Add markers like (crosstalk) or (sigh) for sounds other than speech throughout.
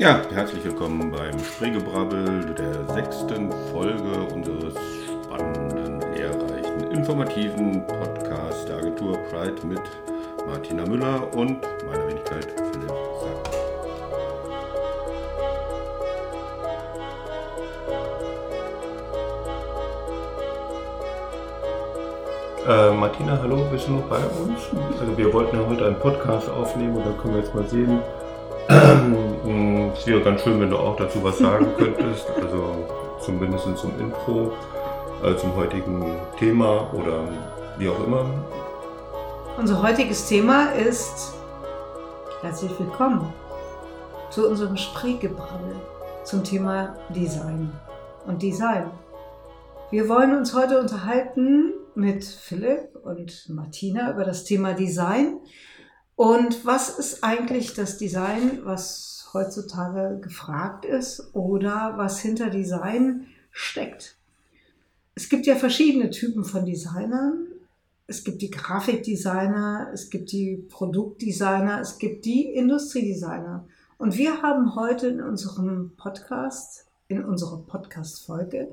Ja, herzlich willkommen beim Spreegebrabbel der sechsten Folge unseres spannenden, lehrreichen, informativen Podcasts der Agentur Pride mit Martina Müller und meiner Wenigkeit Philipp Sack. Äh, Martina, hallo, bist du noch bei uns? Also wir wollten ja heute einen Podcast aufnehmen und da können wir jetzt mal sehen. Es wäre ganz schön, wenn du auch dazu was sagen (laughs) könntest, also zumindest zum Intro, äh, zum heutigen Thema oder wie auch immer. Unser heutiges Thema ist herzlich willkommen zu unserem Spreegebrabbel zum Thema Design und Design. Wir wollen uns heute unterhalten mit Philipp und Martina über das Thema Design. Und was ist eigentlich das Design, was heutzutage gefragt ist oder was hinter Design steckt? Es gibt ja verschiedene Typen von Designern. Es gibt die Grafikdesigner, es gibt die Produktdesigner, es gibt die Industriedesigner. Und wir haben heute in unserem Podcast, in unserer Podcast-Folge,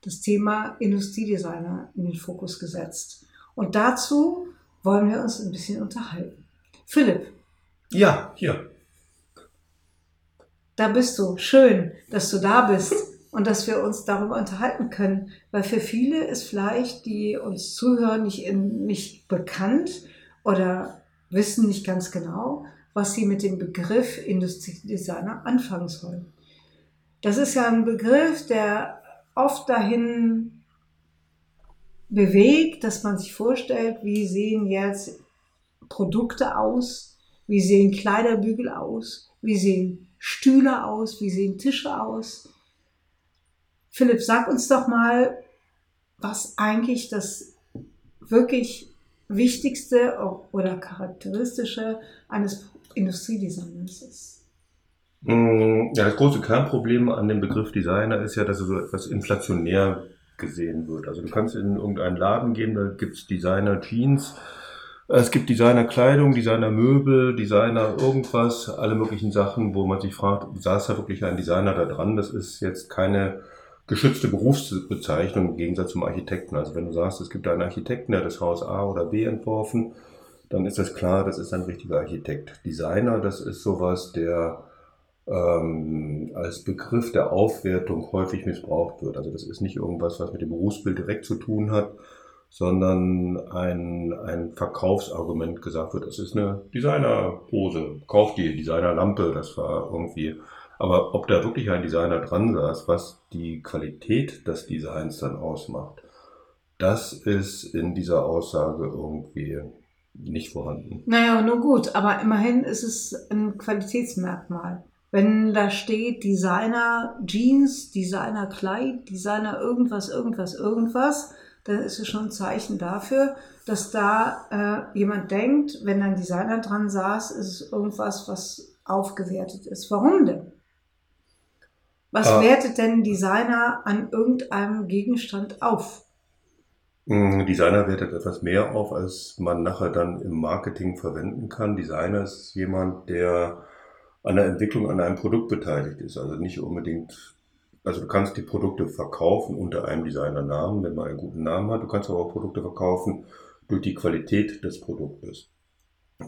das Thema Industriedesigner in den Fokus gesetzt. Und dazu wollen wir uns ein bisschen unterhalten. Philipp. Ja, hier. Da bist du. Schön, dass du da bist (laughs) und dass wir uns darüber unterhalten können. Weil für viele ist vielleicht, die uns zuhören, nicht, in, nicht bekannt oder wissen nicht ganz genau, was sie mit dem Begriff Industriedesigner anfangen sollen. Das ist ja ein Begriff, der oft dahin bewegt, dass man sich vorstellt, wie sehen jetzt Produkte aus, wie sehen Kleiderbügel aus, wie sehen Stühle aus, wie sehen Tische aus. Philipp, sag uns doch mal, was eigentlich das wirklich Wichtigste oder Charakteristische eines Industriedesigners ist. Mm, ja, das große Kernproblem an dem Begriff Designer ist ja, dass er so etwas inflationär gesehen wird. Also du kannst in irgendeinen Laden gehen, da gibt's Designer Jeans, es gibt Designer Kleidung, Designer Möbel, Designer irgendwas, alle möglichen Sachen, wo man sich fragt, saß da wirklich ein Designer da dran? Das ist jetzt keine geschützte Berufsbezeichnung im Gegensatz zum Architekten. Also wenn du sagst, es gibt einen Architekten, der das Haus A oder B entworfen, dann ist das klar, das ist ein richtiger Architekt. Designer, das ist sowas, der ähm, als Begriff der Aufwertung häufig missbraucht wird. Also das ist nicht irgendwas, was mit dem Berufsbild direkt zu tun hat, sondern ein, ein Verkaufsargument gesagt wird, das ist eine Designerhose, kauf die Designerlampe, das war irgendwie. Aber ob da wirklich ein Designer dran saß, was die Qualität des Designs dann ausmacht, das ist in dieser Aussage irgendwie nicht vorhanden. Naja, nur gut, aber immerhin ist es ein Qualitätsmerkmal. Wenn da steht Designer Jeans, Designer Kleid, Designer irgendwas, irgendwas, irgendwas, dann ist es schon ein Zeichen dafür, dass da äh, jemand denkt, wenn ein Designer dran saß, ist es irgendwas, was aufgewertet ist. Warum denn? Was ah. wertet denn Designer an irgendeinem Gegenstand auf? Designer wertet etwas mehr auf, als man nachher dann im Marketing verwenden kann. Designer ist jemand, der an der Entwicklung an einem Produkt beteiligt ist. Also nicht unbedingt, also du kannst die Produkte verkaufen unter einem Designernamen, wenn man einen guten Namen hat. Du kannst aber auch Produkte verkaufen durch die Qualität des Produktes.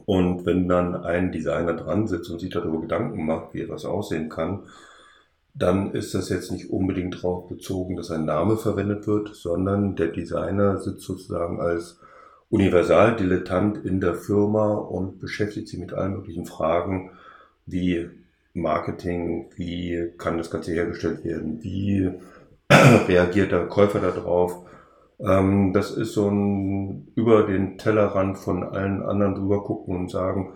Und wenn dann ein Designer dran sitzt und sich darüber Gedanken macht, wie etwas aussehen kann, dann ist das jetzt nicht unbedingt darauf bezogen, dass ein Name verwendet wird, sondern der Designer sitzt sozusagen als Universaldilettant in der Firma und beschäftigt sich mit allen möglichen Fragen, wie Marketing, wie kann das Ganze hergestellt werden, wie (clears throat) reagiert der Käufer darauf. Ähm, das ist so ein über den Tellerrand von allen anderen drüber gucken und sagen,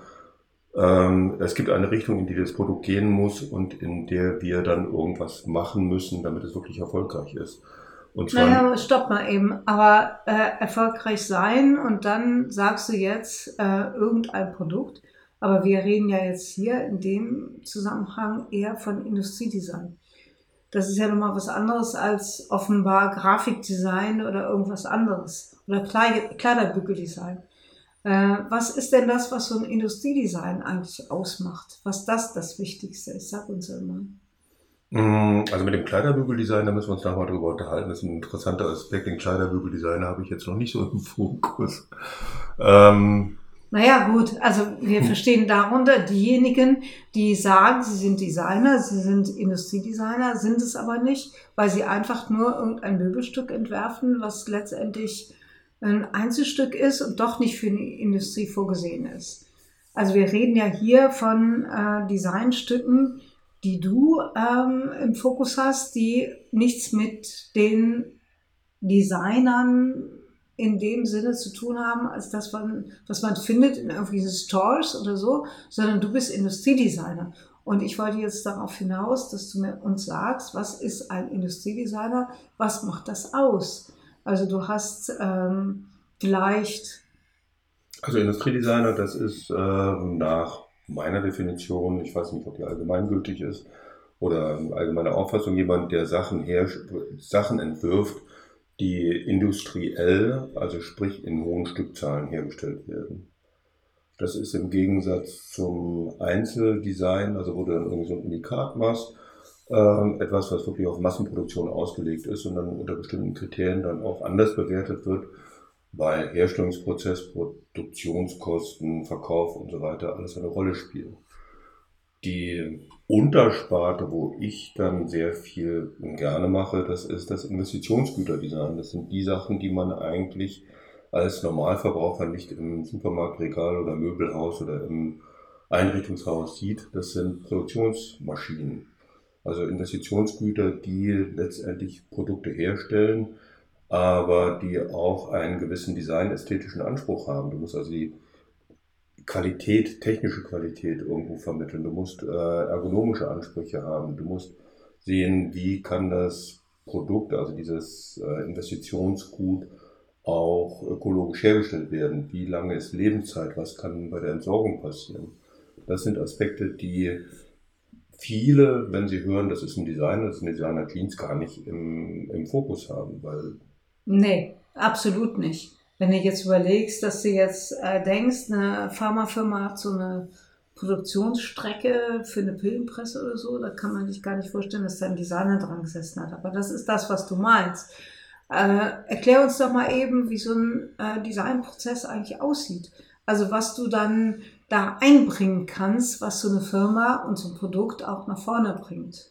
ähm, es gibt eine Richtung, in die das Produkt gehen muss und in der wir dann irgendwas machen müssen, damit es wirklich erfolgreich ist. Und zwar naja, stopp mal eben. Aber äh, erfolgreich sein und dann sagst du jetzt äh, irgendein Produkt. Aber wir reden ja jetzt hier in dem Zusammenhang eher von Industriedesign. Das ist ja nochmal was anderes als offenbar Grafikdesign oder irgendwas anderes oder Kleiderbügeldesign. Äh, was ist denn das, was so ein Industriedesign eigentlich ausmacht? Was das das Wichtigste ist? Sag uns. Mm, also mit dem Kleiderbügeldesign, da müssen wir uns nachher drüber unterhalten. Das ist ein interessanter Aspekt. Den Kleiderbügeldesigner habe ich jetzt noch nicht so im (laughs) Fokus. Ähm, naja, gut, also wir hm. verstehen darunter diejenigen, die sagen, sie sind Designer, sie sind Industriedesigner, sind es aber nicht, weil sie einfach nur irgendein Möbelstück entwerfen, was letztendlich ein Einzelstück ist und doch nicht für die Industrie vorgesehen ist. Also wir reden ja hier von äh, Designstücken, die du ähm, im Fokus hast, die nichts mit den Designern in dem Sinne zu tun haben, als das, man, was man findet in irgendwelchen Stores oder so, sondern du bist Industriedesigner. Und ich wollte jetzt darauf hinaus, dass du mir uns sagst, was ist ein Industriedesigner, was macht das aus? Also du hast ähm, vielleicht. Also Industriedesigner, das ist äh, nach meiner Definition, ich weiß nicht, ob die allgemeingültig ist, oder allgemeine Auffassung, jemand, der Sachen, her, Sachen entwirft, die industriell, also sprich in hohen Stückzahlen hergestellt werden. Das ist im Gegensatz zum Einzeldesign, also wo du dann irgendwie so ein Unikat machst, äh, etwas, was wirklich auf Massenproduktion ausgelegt ist und dann unter bestimmten Kriterien dann auch anders bewertet wird, weil Herstellungsprozess, Produktionskosten, Verkauf und so weiter alles eine Rolle spielen. Die Untersparte, wo ich dann sehr viel gerne mache, das ist das Investitionsgüterdesign. Das sind die Sachen, die man eigentlich als Normalverbraucher nicht im Supermarktregal oder Möbelhaus oder im Einrichtungshaus sieht. Das sind Produktionsmaschinen. Also Investitionsgüter, die letztendlich Produkte herstellen, aber die auch einen gewissen designästhetischen Anspruch haben. Du musst also die Qualität, technische Qualität irgendwo vermitteln. Du musst äh, ergonomische Ansprüche haben. Du musst sehen, wie kann das Produkt, also dieses äh, Investitionsgut, auch ökologisch hergestellt werden. Wie lange ist Lebenszeit? Was kann bei der Entsorgung passieren? Das sind Aspekte, die viele, wenn sie hören, das ist ein Designer, das ist ein Designer Jeans, gar nicht im, im Fokus haben, weil. Nee, absolut nicht. Wenn du jetzt überlegst, dass du jetzt äh, denkst, eine Pharmafirma hat so eine Produktionsstrecke für eine Pillenpresse oder so, da kann man sich gar nicht vorstellen, dass da ein Designer dran gesessen hat. Aber das ist das, was du meinst. Äh, erklär uns doch mal eben, wie so ein äh, Designprozess eigentlich aussieht. Also was du dann da einbringen kannst, was so eine Firma und so ein Produkt auch nach vorne bringt.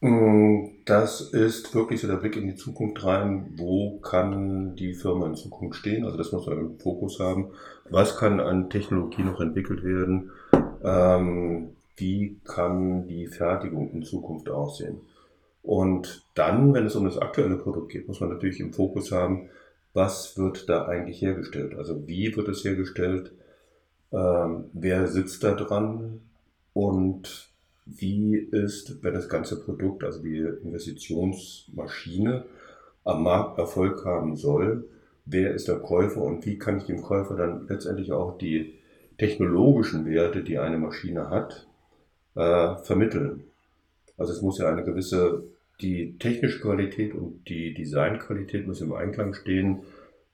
Mm, das ist wirklich so der Blick in die Zukunft rein. Wo kann die Firma in Zukunft stehen? Also das muss man im Fokus haben. Was kann an Technologie noch entwickelt werden? Ähm, wie kann die Fertigung in Zukunft aussehen? Und dann, wenn es um das aktuelle Produkt geht, muss man natürlich im Fokus haben, was wird da eigentlich hergestellt? Also wie wird es hergestellt? Ähm, wer sitzt da dran? Und wie ist, wenn das ganze Produkt, also die Investitionsmaschine, am Markt Erfolg haben soll, wer ist der Käufer und wie kann ich dem Käufer dann letztendlich auch die technologischen Werte, die eine Maschine hat, äh, vermitteln. Also es muss ja eine gewisse, die technische Qualität und die Designqualität muss im Einklang stehen,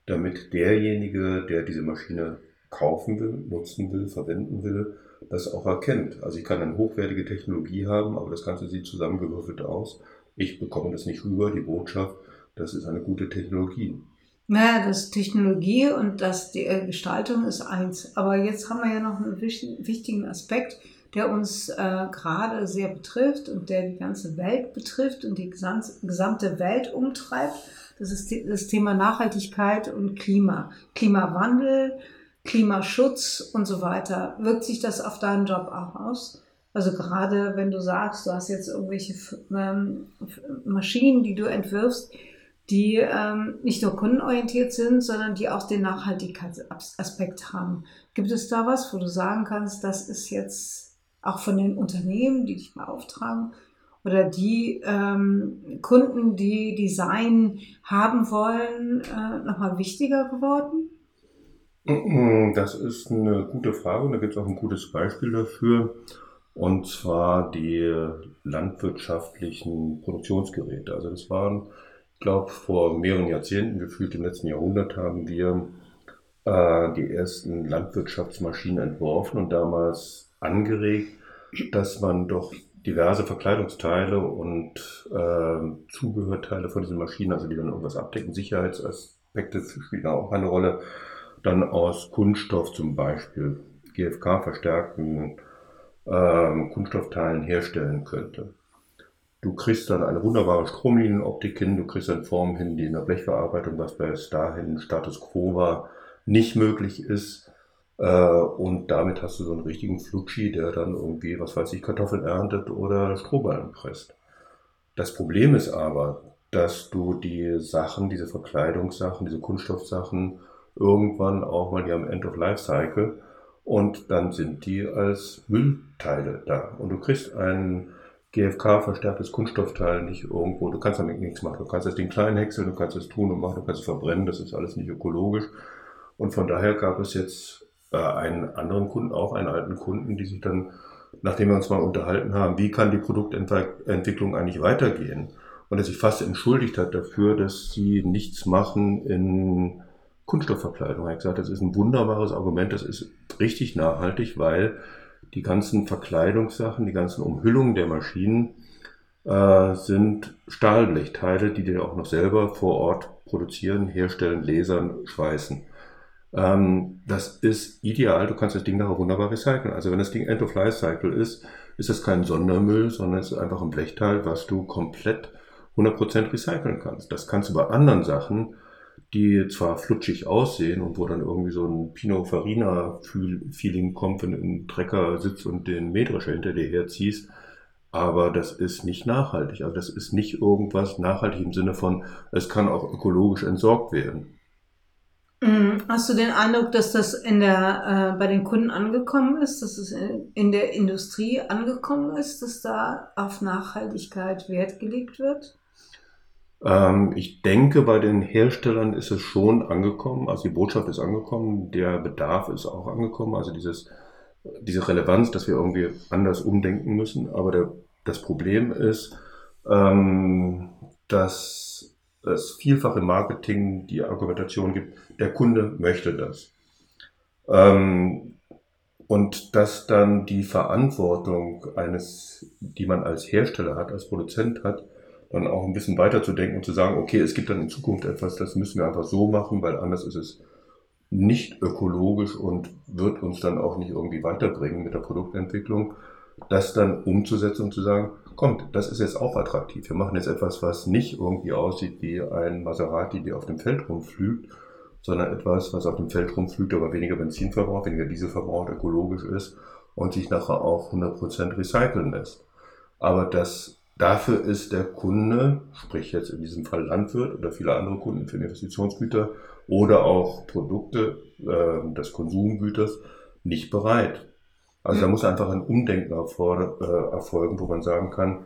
damit derjenige, der diese Maschine kaufen will, nutzen will, verwenden will, das auch erkennt. Also ich kann eine hochwertige Technologie haben, aber das Ganze sieht zusammengewürfelt aus. Ich bekomme das nicht rüber, die Botschaft, das ist eine gute Technologie. Naja, das Technologie und das, die äh, Gestaltung ist eins. Aber jetzt haben wir ja noch einen wichtigen Aspekt, der uns äh, gerade sehr betrifft und der die ganze Welt betrifft und die gesamte Welt umtreibt. Das ist das Thema Nachhaltigkeit und Klima. Klimawandel, Klimaschutz und so weiter. Wirkt sich das auf deinen Job auch aus? Also gerade wenn du sagst, du hast jetzt irgendwelche ähm, Maschinen, die du entwirfst, die ähm, nicht nur kundenorientiert sind, sondern die auch den Nachhaltigkeitsaspekt haben. Gibt es da was, wo du sagen kannst, das ist jetzt auch von den Unternehmen, die dich beauftragen, oder die ähm, Kunden, die Design haben wollen, äh, nochmal wichtiger geworden? Das ist eine gute Frage und da gibt es auch ein gutes Beispiel dafür. Und zwar die landwirtschaftlichen Produktionsgeräte. Also das waren, ich glaube, vor mehreren Jahrzehnten, gefühlt im letzten Jahrhundert, haben wir äh, die ersten Landwirtschaftsmaschinen entworfen und damals angeregt, dass man doch diverse Verkleidungsteile und äh, Zubehörteile von diesen Maschinen, also die dann irgendwas abdecken, Sicherheitsaspekte spielen auch eine Rolle, dann aus Kunststoff zum Beispiel, GFK verstärkten äh, Kunststoffteilen herstellen könnte. Du kriegst dann eine wunderbare Stromlinienoptik hin, du kriegst dann Formen hin, die in der Blechverarbeitung, was bis dahin Status quo war, nicht möglich ist. Äh, und damit hast du so einen richtigen Flutschi, der dann irgendwie, was weiß ich, Kartoffeln erntet oder Strohballen presst. Das Problem ist aber, dass du die Sachen, diese Verkleidungssachen, diese Kunststoffsachen irgendwann auch mal, die am End of Life Cycle und dann sind die als Müllteile da. Und du kriegst ein GFK verstärktes Kunststoffteil nicht irgendwo, du kannst damit nichts machen. Du kannst das Ding klein häckseln, du kannst es tun und machen, du kannst es verbrennen, das ist alles nicht ökologisch. Und von daher gab es jetzt äh, einen anderen Kunden, auch einen alten Kunden, die sich dann, nachdem wir uns mal unterhalten haben, wie kann die Produktentwicklung eigentlich weitergehen? Und er sich fast entschuldigt hat dafür, dass sie nichts machen in Kunststoffverkleidung. Er hat gesagt, das ist ein wunderbares Argument, das ist richtig nachhaltig, weil die ganzen Verkleidungssachen, die ganzen Umhüllungen der Maschinen äh, sind Stahlblechteile, die die auch noch selber vor Ort produzieren, herstellen, lasern, schweißen. Ähm, das ist ideal, du kannst das Ding nachher wunderbar recyceln. Also wenn das Ding End of Life Cycle ist, ist das kein Sondermüll, sondern es ist einfach ein Blechteil, was du komplett 100% recyceln kannst. Das kannst du bei anderen Sachen, die zwar flutschig aussehen und wo dann irgendwie so ein Pinot Farina Feeling kommt, wenn du im Trecker sitzt und den Mähdrescher hinter dir herziehst, aber das ist nicht nachhaltig. Also das ist nicht irgendwas nachhaltig im Sinne von, es kann auch ökologisch entsorgt werden. Mhm. Hast du den Eindruck, dass das in der, äh, bei den Kunden angekommen ist, dass es in der Industrie angekommen ist, dass da auf Nachhaltigkeit Wert gelegt wird? Ähm, ich denke, bei den Herstellern ist es schon angekommen. Also die Botschaft ist angekommen, der Bedarf ist auch angekommen. Also dieses, diese Relevanz, dass wir irgendwie anders umdenken müssen. Aber der, das Problem ist, ähm, dass es vielfach im Marketing die Argumentation gibt, der Kunde möchte das. Ähm, und dass dann die Verantwortung eines, die man als Hersteller hat, als Produzent hat, dann auch ein bisschen weiterzudenken und zu sagen, okay, es gibt dann in Zukunft etwas, das müssen wir einfach so machen, weil anders ist es nicht ökologisch und wird uns dann auch nicht irgendwie weiterbringen mit der Produktentwicklung, das dann umzusetzen und zu sagen, kommt, das ist jetzt auch attraktiv. Wir machen jetzt etwas, was nicht irgendwie aussieht wie ein Maserati, der auf dem Feld rumflügt, sondern etwas, was auf dem Feld rumflügt, aber weniger Benzin verbraucht, weniger Diesel verbraucht, ökologisch ist und sich nachher auch 100% recyceln lässt. Aber das, dafür ist der Kunde, sprich jetzt in diesem Fall Landwirt oder viele andere Kunden für Investitionsgüter oder auch Produkte äh, des Konsumgüters, nicht bereit. Also da muss einfach ein Umdenken äh, erfolgen, wo man sagen kann,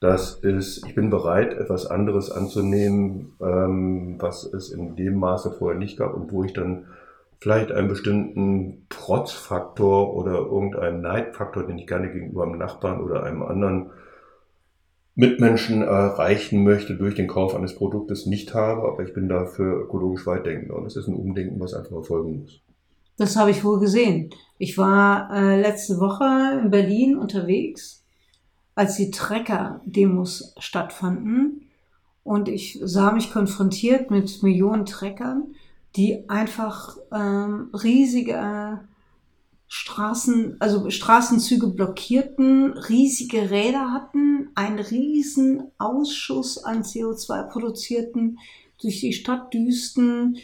das ist, ich bin bereit, etwas anderes anzunehmen, ähm, was es in dem Maße vorher nicht gab und wo ich dann vielleicht einen bestimmten Trotzfaktor oder irgendeinen Neidfaktor, den ich gerne gegenüber einem Nachbarn oder einem anderen Mitmenschen erreichen möchte durch den Kauf eines Produktes nicht habe, aber ich bin dafür ökologisch weit denken und es ist ein Umdenken, was einfach erfolgen muss. Das habe ich wohl gesehen. Ich war äh, letzte Woche in Berlin unterwegs, als die Trecker-Demos stattfanden. Und ich sah mich konfrontiert mit Millionen Treckern, die einfach ähm, riesige Straßen, also Straßenzüge blockierten, riesige Räder hatten, einen riesen Ausschuss an CO2 produzierten, durch die Stadt düsten,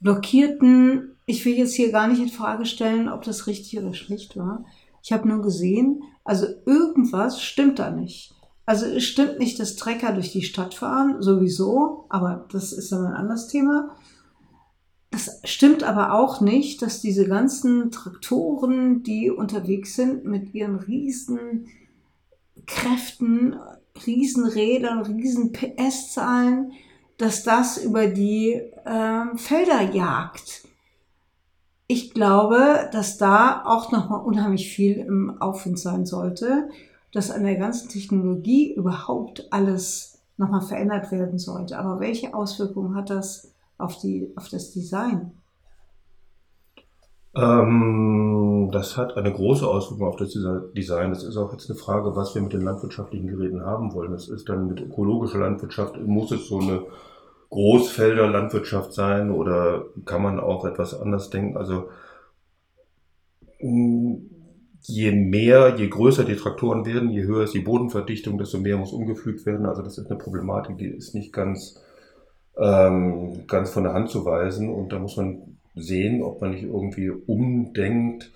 blockierten ich will jetzt hier gar nicht in Frage stellen, ob das richtig oder schlecht war. Ich habe nur gesehen, also irgendwas stimmt da nicht. Also es stimmt nicht, dass Trecker durch die Stadt fahren, sowieso, aber das ist dann ein anderes Thema. Das stimmt aber auch nicht, dass diese ganzen Traktoren, die unterwegs sind mit ihren riesen Kräften, riesen Rädern, riesen PS-Zahlen, dass das über die äh, Felder jagt ich glaube, dass da auch nochmal unheimlich viel im Aufwind sein sollte, dass an der ganzen Technologie überhaupt alles nochmal verändert werden sollte. Aber welche Auswirkungen hat das auf, die, auf das Design? Ähm, das hat eine große Auswirkung auf das Design. Das ist auch jetzt eine Frage, was wir mit den landwirtschaftlichen Geräten haben wollen. Das ist dann mit ökologischer Landwirtschaft, muss es so eine Großfelder Landwirtschaft sein oder kann man auch etwas anders denken? Also mm, je mehr, je größer die Traktoren werden, je höher ist die Bodenverdichtung, desto mehr muss umgepflügt werden. Also das ist eine Problematik, die ist nicht ganz, ähm, ganz von der Hand zu weisen. Und da muss man sehen, ob man nicht irgendwie umdenkt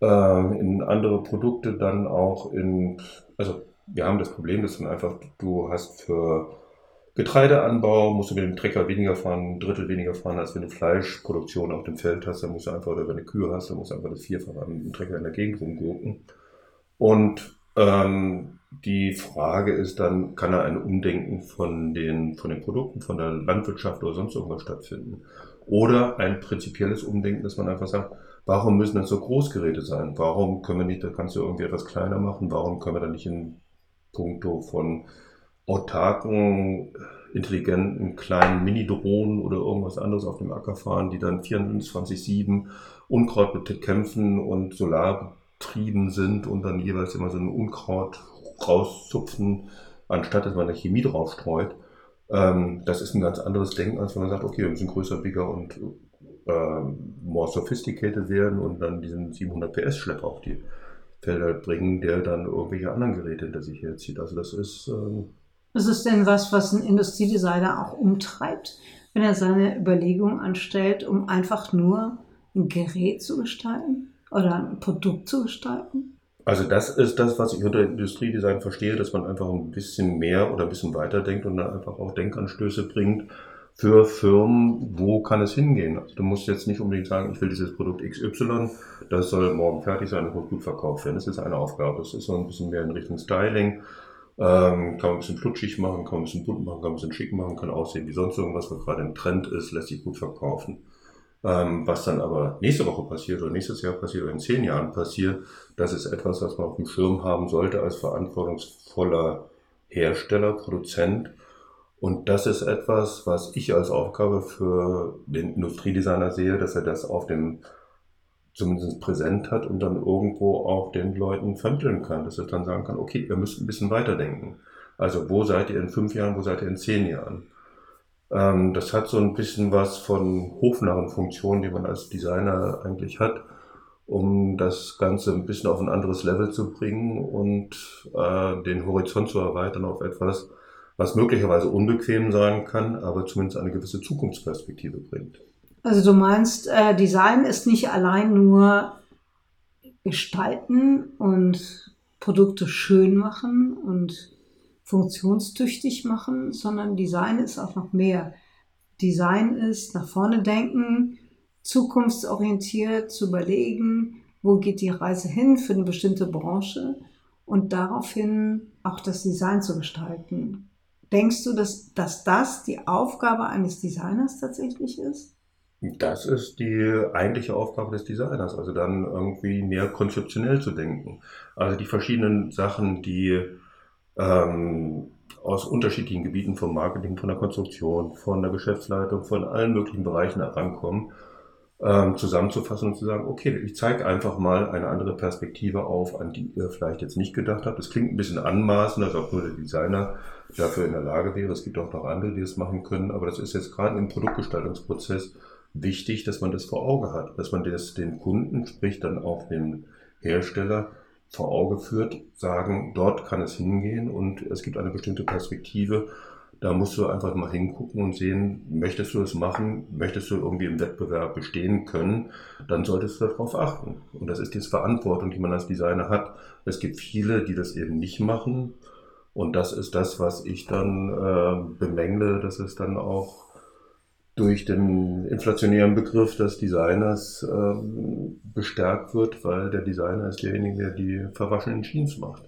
äh, in andere Produkte, dann auch in, also wir haben das Problem, dass dann einfach, du hast für Getreideanbau musst du mit dem Trecker weniger fahren, ein Drittel weniger fahren, als wenn du Fleischproduktion auf dem Feld hast. Dann musst du einfach, oder wenn du Kühe hast, dann musst du einfach das Vierfache an dem Trecker in der Gegend rumgurken. Und ähm, die Frage ist dann, kann da ein Umdenken von den, von den Produkten, von der Landwirtschaft oder sonst irgendwas stattfinden? Oder ein prinzipielles Umdenken, dass man einfach sagt, warum müssen das so Großgeräte sein? Warum können wir nicht, da kannst du irgendwie etwas kleiner machen? Warum können wir da nicht in puncto von autarken, intelligenten kleinen Mini-Drohnen oder irgendwas anderes auf dem Acker fahren, die dann 24-7 Unkraut bekämpfen und solarbetrieben sind und dann jeweils immer so ein Unkraut rauszupfen, anstatt dass man da Chemie drauf streut. Ähm, das ist ein ganz anderes Denken, als wenn man sagt, okay, wir müssen größer, bigger und äh, more sophisticated werden und dann diesen 700 PS Schlepper auf die Felder bringen, der dann irgendwelche anderen Geräte hinter sich herzieht. Also das ist ähm, ist es denn was, was ein Industriedesigner auch umtreibt, wenn er seine Überlegungen anstellt, um einfach nur ein Gerät zu gestalten oder ein Produkt zu gestalten? Also das ist das, was ich unter Industriedesign verstehe, dass man einfach ein bisschen mehr oder ein bisschen weiter denkt und dann einfach auch Denkanstöße bringt für Firmen, wo kann es hingehen. Also du musst jetzt nicht unbedingt sagen, ich will dieses Produkt XY, das soll morgen fertig sein und gut verkauft werden. Das ist eine Aufgabe. Das ist so ein bisschen mehr in Richtung Styling ähm, kann man ein bisschen flutschig machen, kann man ein bisschen bunt machen, kann man ein bisschen schick machen, kann aussehen wie sonst irgendwas, was gerade im Trend ist, lässt sich gut verkaufen. Ähm, was dann aber nächste Woche passiert oder nächstes Jahr passiert oder in zehn Jahren passiert, das ist etwas, was man auf dem Schirm haben sollte als verantwortungsvoller Hersteller, Produzent. Und das ist etwas, was ich als Aufgabe für den Industriedesigner sehe, dass er das auf dem zumindest präsent hat und dann irgendwo auch den Leuten vermitteln kann, dass er dann sagen kann, okay, ihr müsst ein bisschen weiterdenken. Also wo seid ihr in fünf Jahren, wo seid ihr in zehn Jahren? Ähm, das hat so ein bisschen was von Hofnarrenfunktion, die man als Designer eigentlich hat, um das Ganze ein bisschen auf ein anderes Level zu bringen und äh, den Horizont zu erweitern auf etwas, was möglicherweise unbequem sein kann, aber zumindest eine gewisse Zukunftsperspektive bringt. Also du meinst, äh, Design ist nicht allein nur gestalten und Produkte schön machen und funktionstüchtig machen, sondern Design ist auch noch mehr. Design ist nach vorne denken, zukunftsorientiert zu überlegen, wo geht die Reise hin für eine bestimmte Branche und daraufhin auch das Design zu gestalten. Denkst du, dass, dass das die Aufgabe eines Designers tatsächlich ist? Das ist die eigentliche Aufgabe des Designers, also dann irgendwie mehr konzeptionell zu denken. Also die verschiedenen Sachen, die ähm, aus unterschiedlichen Gebieten vom Marketing, von der Konstruktion, von der Geschäftsleitung, von allen möglichen Bereichen herankommen, ähm, zusammenzufassen und zu sagen, okay, ich zeige einfach mal eine andere Perspektive auf, an die ihr vielleicht jetzt nicht gedacht habt. Das klingt ein bisschen anmaßend, als ob nur der Designer dafür in der Lage wäre. Es gibt auch noch andere, die das machen können, aber das ist jetzt gerade im Produktgestaltungsprozess wichtig, dass man das vor Auge hat, dass man das den Kunden, sprich dann auch den Hersteller, vor Auge führt, sagen, dort kann es hingehen und es gibt eine bestimmte Perspektive. Da musst du einfach mal hingucken und sehen, möchtest du das machen, möchtest du irgendwie im Wettbewerb bestehen können, dann solltest du darauf achten. Und das ist die Verantwortung, die man als Designer hat. Es gibt viele, die das eben nicht machen. Und das ist das, was ich dann äh, bemängle, dass es dann auch durch den inflationären Begriff des Designers ähm, bestärkt wird, weil der Designer ist derjenige, der die verwaschenen Jeans macht.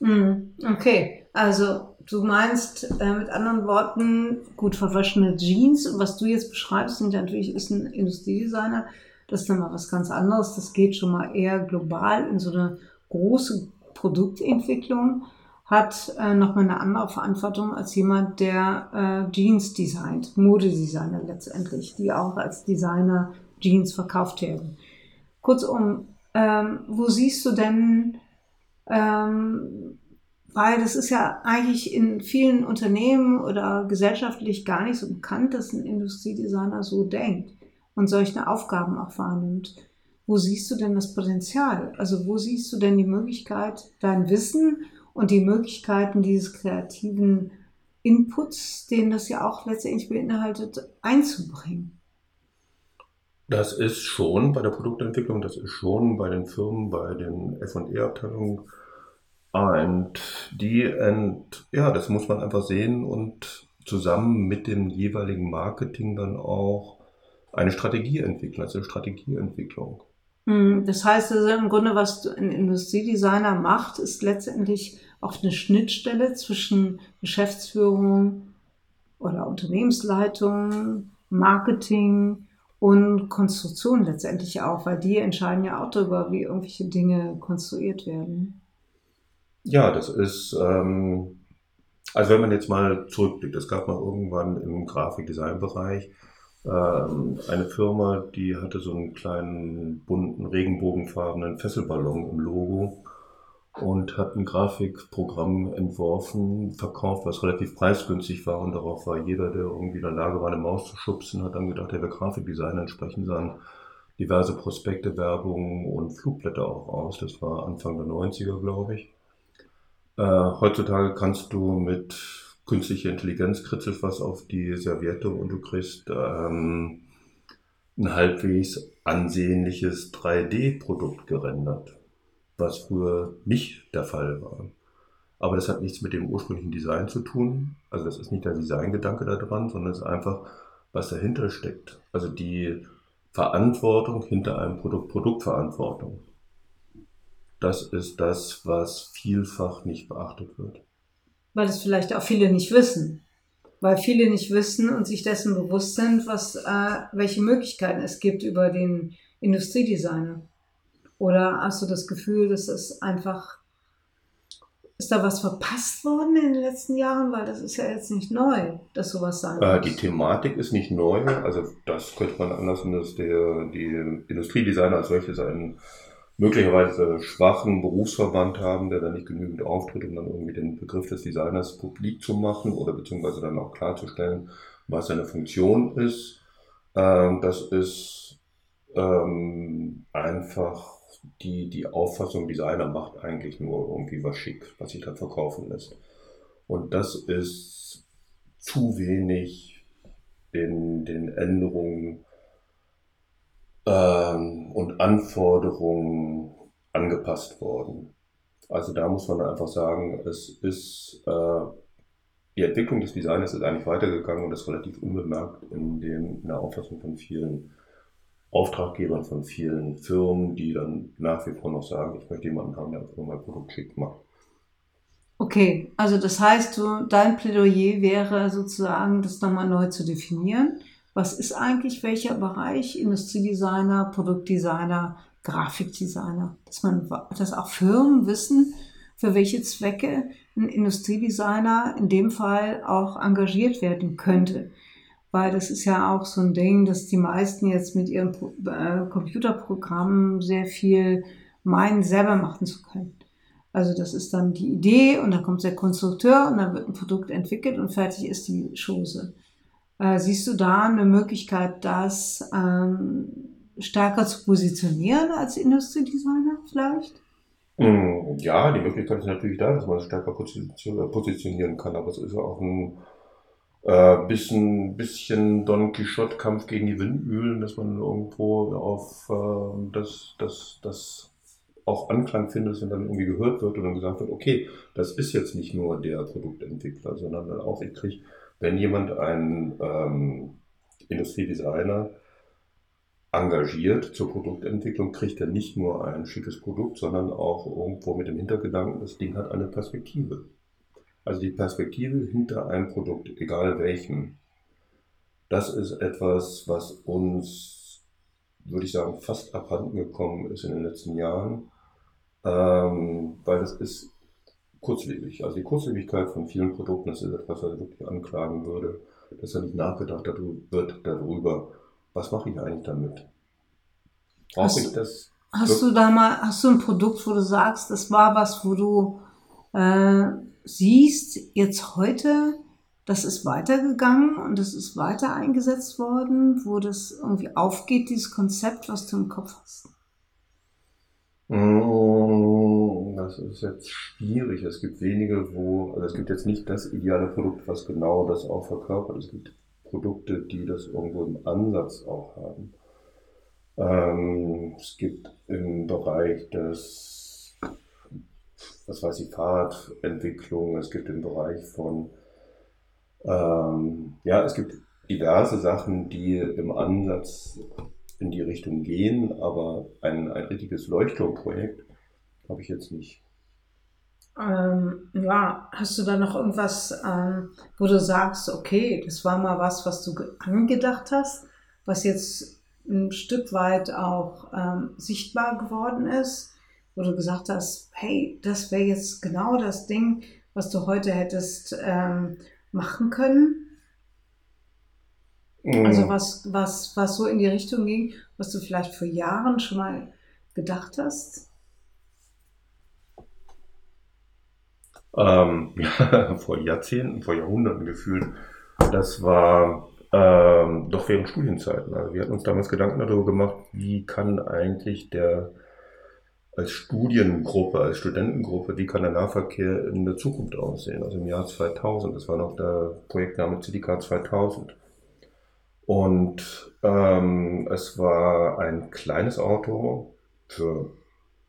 Hm, okay, also du meinst äh, mit anderen Worten gut verwaschene Jeans was du jetzt beschreibst, sind ja natürlich ist ein Industriedesigner, das ist dann mal was ganz anderes, das geht schon mal eher global in so eine große Produktentwicklung hat äh, nochmal eine andere Verantwortung als jemand, der äh, Jeans designt, Modedesigner letztendlich, die auch als Designer Jeans verkauft werden. Kurzum, ähm, wo siehst du denn, ähm, weil das ist ja eigentlich in vielen Unternehmen oder gesellschaftlich gar nicht so bekannt, dass ein Industriedesigner so denkt und solche Aufgaben auch wahrnimmt. Wo siehst du denn das Potenzial? Also wo siehst du denn die Möglichkeit, dein Wissen und die Möglichkeiten dieses kreativen Inputs, den das ja auch letztendlich beinhaltet, einzubringen? Das ist schon bei der Produktentwicklung, das ist schon bei den Firmen, bei den F&E-Abteilungen. Und die, und, ja, das muss man einfach sehen und zusammen mit dem jeweiligen Marketing dann auch eine Strategie entwickeln, also Strategieentwicklung. Hm, das heißt also im Grunde, was ein Industriedesigner macht, ist letztendlich auch eine Schnittstelle zwischen Geschäftsführung oder Unternehmensleitung, Marketing und Konstruktion letztendlich auch, weil die entscheiden ja auch darüber, wie irgendwelche Dinge konstruiert werden. Ja, das ist, ähm, also wenn man jetzt mal zurückblickt, es gab mal irgendwann im Grafikdesignbereich ähm, eine Firma, die hatte so einen kleinen bunten, regenbogenfarbenen Fesselballon im Logo und hat ein Grafikprogramm entworfen, verkauft, was relativ preisgünstig war und darauf war jeder, der irgendwie in der Lage war, eine Maus zu schubsen, hat dann gedacht, er wäre Grafikdesigner, entsprechend sahen diverse Prospekte, Werbung und Flugblätter auch aus. Das war Anfang der 90er, glaube ich. Äh, heutzutage kannst du mit künstliche Intelligenz kritzelt was auf die Serviette und du kriegst ähm, ein halbwegs ansehnliches 3D-Produkt gerendert, was früher nicht der Fall war. Aber das hat nichts mit dem ursprünglichen Design zu tun. Also das ist nicht der Designgedanke da dran, sondern es ist einfach, was dahinter steckt. Also die Verantwortung hinter einem Produkt, Produktverantwortung. Das ist das, was vielfach nicht beachtet wird weil es vielleicht auch viele nicht wissen. Weil viele nicht wissen und sich dessen bewusst sind, was, äh, welche Möglichkeiten es gibt über den Industriedesigner. Oder hast du das Gefühl, dass es einfach, ist da was verpasst worden in den letzten Jahren? Weil das ist ja jetzt nicht neu, dass sowas sein äh, Die Thematik ist nicht neu, also das könnte man anlassen, dass der, die Industriedesigner als solches einen möglicherweise schwachen Berufsverband haben, der dann nicht genügend auftritt, um dann irgendwie den Begriff des Designers publik zu machen oder beziehungsweise dann auch klarzustellen, was seine Funktion ist. Ähm, das ist ähm, einfach die, die Auffassung, Designer macht eigentlich nur irgendwie was schick, was sich dann verkaufen lässt. Und das ist zu wenig in den Änderungen ähm, und Anforderungen angepasst worden. Also da muss man einfach sagen, es ist äh, die Entwicklung des Designs ist eigentlich weitergegangen und ist relativ unbemerkt in, dem, in der Auffassung von vielen Auftraggebern, von vielen Firmen, die dann nach wie vor noch sagen, ich möchte jemanden haben, der einfach nur mein Produkt schick macht. Okay, also das heißt, du, dein Plädoyer wäre sozusagen, das nochmal neu zu definieren was ist eigentlich welcher Bereich, Industriedesigner, Produktdesigner, Grafikdesigner, dass man, dass auch Firmen wissen, für welche Zwecke ein Industriedesigner in dem Fall auch engagiert werden könnte. Weil das ist ja auch so ein Ding, dass die meisten jetzt mit ihren äh, Computerprogrammen sehr viel meinen, selber machen zu können. Also das ist dann die Idee und dann kommt der Konstrukteur und dann wird ein Produkt entwickelt und fertig ist die Chose. Äh, siehst du da eine Möglichkeit, das ähm, stärker zu positionieren als Industriedesigner vielleicht? Mm, ja, die Möglichkeit ist natürlich da, dass man es stärker positionieren kann, aber es ist auch ein äh, bisschen, bisschen Don Quixote-Kampf gegen die Windmühlen, dass man irgendwo auf äh, das, das, das auch Anklang findet und dann irgendwie gehört wird und dann gesagt wird, okay, das ist jetzt nicht nur der Produktentwickler, sondern auch ich kriege wenn jemand einen ähm, Industriedesigner engagiert zur Produktentwicklung, kriegt er nicht nur ein schickes Produkt, sondern auch irgendwo mit dem Hintergedanken, das Ding hat eine Perspektive. Also die Perspektive hinter einem Produkt, egal welchem, das ist etwas, was uns, würde ich sagen, fast abhanden gekommen ist in den letzten Jahren, ähm, weil das ist kurzlebig. Also die Kurzlebigkeit von vielen Produkten, das ist etwas, was ich wirklich anklagen würde, dass er nicht nachgedacht wird darüber, was mache ich eigentlich damit? Brauche ich das Hast du da mal, hast du ein Produkt, wo du sagst, das war was, wo du äh, siehst, jetzt heute, das ist weitergegangen und das ist weiter eingesetzt worden, wo das irgendwie aufgeht, dieses Konzept, was du im Kopf hast? Mm, das ist jetzt schwierig. Es gibt wenige, wo, also es gibt jetzt nicht das ideale Produkt, was genau das auch verkörpert. Es gibt Produkte, die das irgendwo im Ansatz auch haben. Ähm, es gibt im Bereich des, was weiß ich, Fahrradentwicklung, es gibt im Bereich von, ähm, ja, es gibt diverse Sachen, die im Ansatz in die Richtung gehen, aber ein, ein richtiges Leuchtturmprojekt habe ich jetzt nicht. Ähm, ja, hast du da noch irgendwas, ähm, wo du sagst, okay, das war mal was, was du angedacht hast, was jetzt ein Stück weit auch ähm, sichtbar geworden ist, wo du gesagt hast, hey, das wäre jetzt genau das Ding, was du heute hättest ähm, machen können? Also was, was, was so in die Richtung ging, was du vielleicht vor Jahren schon mal gedacht hast? Ähm, ja, (laughs) vor Jahrzehnten, vor Jahrhunderten gefühlt. Das war ähm, doch während Studienzeiten. Also wir hatten uns damals Gedanken darüber gemacht, wie kann eigentlich der als Studiengruppe, als Studentengruppe, wie kann der Nahverkehr in der Zukunft aussehen? Also im Jahr 2000, das war noch der Projektname CDK 2000. Und ähm, es war ein kleines Auto für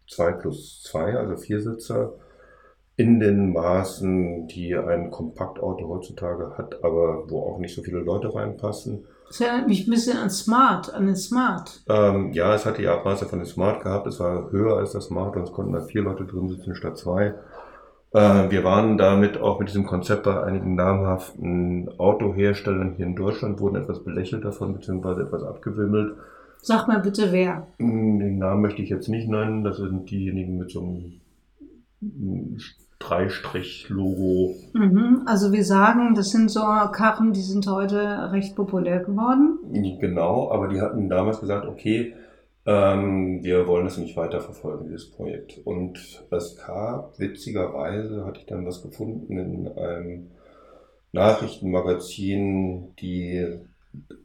zwei plus zwei, also vier Sitzer, in den Maßen, die ein Kompaktauto heutzutage hat, aber wo auch nicht so viele Leute reinpassen. Das erinnert mich ein bisschen an Smart, an den Smart. Ähm, ja, es hat die Abmaße von dem Smart gehabt. Es war höher als das Smart und es konnten da vier Leute drin sitzen statt zwei. Äh, wir waren damit auch mit diesem Konzept bei einigen namhaften Autoherstellern hier in Deutschland, wurden etwas belächelt davon, beziehungsweise etwas abgewimmelt. Sag mal bitte wer. Hm, den Namen möchte ich jetzt nicht nennen. Das sind diejenigen mit so einem Dreistrich-Logo. Mhm, also wir sagen, das sind so Karren, die sind heute recht populär geworden. Genau, aber die hatten damals gesagt, okay, ähm, wir wollen das nicht weiterverfolgen, dieses Projekt. Und es gab, witzigerweise, hatte ich dann was gefunden in einem Nachrichtenmagazin, die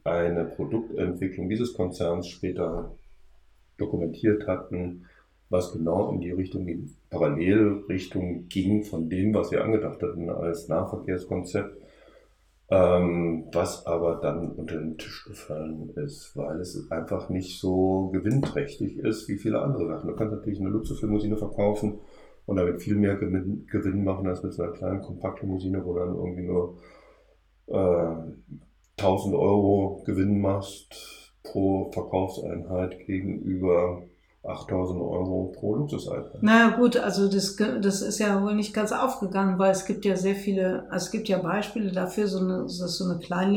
eine Produktentwicklung dieses Konzerns später dokumentiert hatten, was genau in die Richtung, die Parallelrichtung ging von dem, was wir angedacht hatten als Nahverkehrskonzept ähm, was aber dann unter den Tisch gefallen ist, weil es einfach nicht so gewinnträchtig ist wie viele andere Sachen. Du kannst natürlich eine Luxuslimousine verkaufen und damit viel mehr Gewinn, machen als mit so einer kleinen Kompaktlimousine, wo dann irgendwie nur äh, 1000 Euro Gewinn machst pro Verkaufseinheit gegenüber 8000 Euro pro Luxuseinheit. Na gut, also das, das ist ja wohl nicht ganz aufgegangen, weil es gibt ja sehr viele, also es gibt ja Beispiele dafür, so eine, dass so eine kleine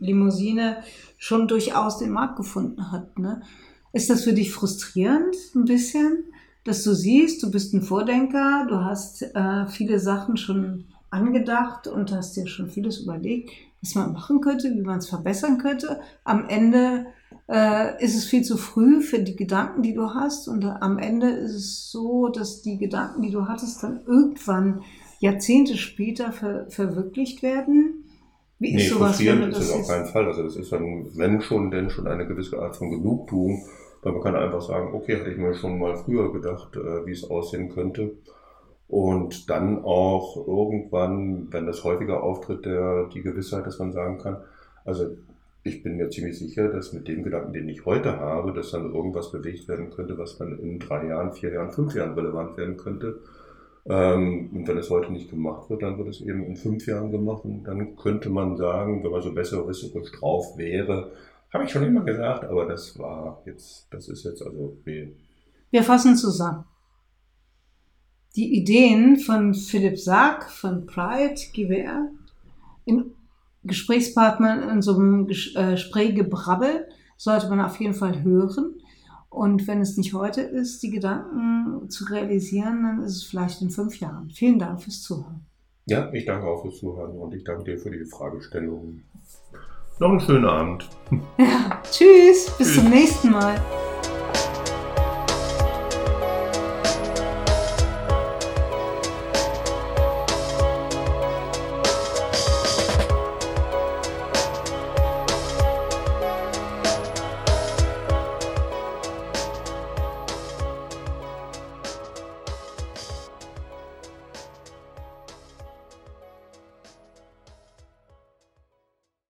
Limousine schon durchaus den Markt gefunden hat. Ne? Ist das für dich frustrierend ein bisschen, dass du siehst, du bist ein Vordenker, du hast äh, viele Sachen schon angedacht und hast dir schon vieles überlegt, was man machen könnte, wie man es verbessern könnte. Am Ende äh, ist es viel zu früh für die Gedanken, die du hast. Und am Ende ist es so, dass die Gedanken, die du hattest, dann irgendwann Jahrzehnte später ver verwirklicht werden. Wie ist nee, sowas, wenn du das ist es auf keinen Fall. Also das ist dann, wenn schon, denn schon eine gewisse Art von Genugtuung, weil man kann einfach sagen, okay, hatte ich mir schon mal früher gedacht, äh, wie es aussehen könnte. Und dann auch irgendwann, wenn das häufiger auftritt, der, die Gewissheit, dass man sagen kann, also ich bin mir ziemlich sicher, dass mit dem Gedanken, den ich heute habe, dass dann irgendwas bewegt werden könnte, was dann in drei Jahren, vier Jahren, fünf Jahren relevant werden könnte. Ähm, und wenn es heute nicht gemacht wird, dann wird es eben in fünf Jahren gemacht. Und dann könnte man sagen, wenn man so besser wisserisch drauf wäre, habe ich schon immer gesagt, aber das war jetzt, das ist jetzt also weh. Wir fassen zusammen. Die Ideen von Philipp Sack von Pride GWR in Gesprächspartner in so einem äh, Gesprächgebrabbel sollte man auf jeden Fall hören. Und wenn es nicht heute ist, die Gedanken zu realisieren, dann ist es vielleicht in fünf Jahren. Vielen Dank fürs Zuhören. Ja, ich danke auch fürs Zuhören und ich danke dir für die Fragestellung. Noch einen schönen Abend. (laughs) Ja, tschüss, bis tschüss. zum nächsten Mal.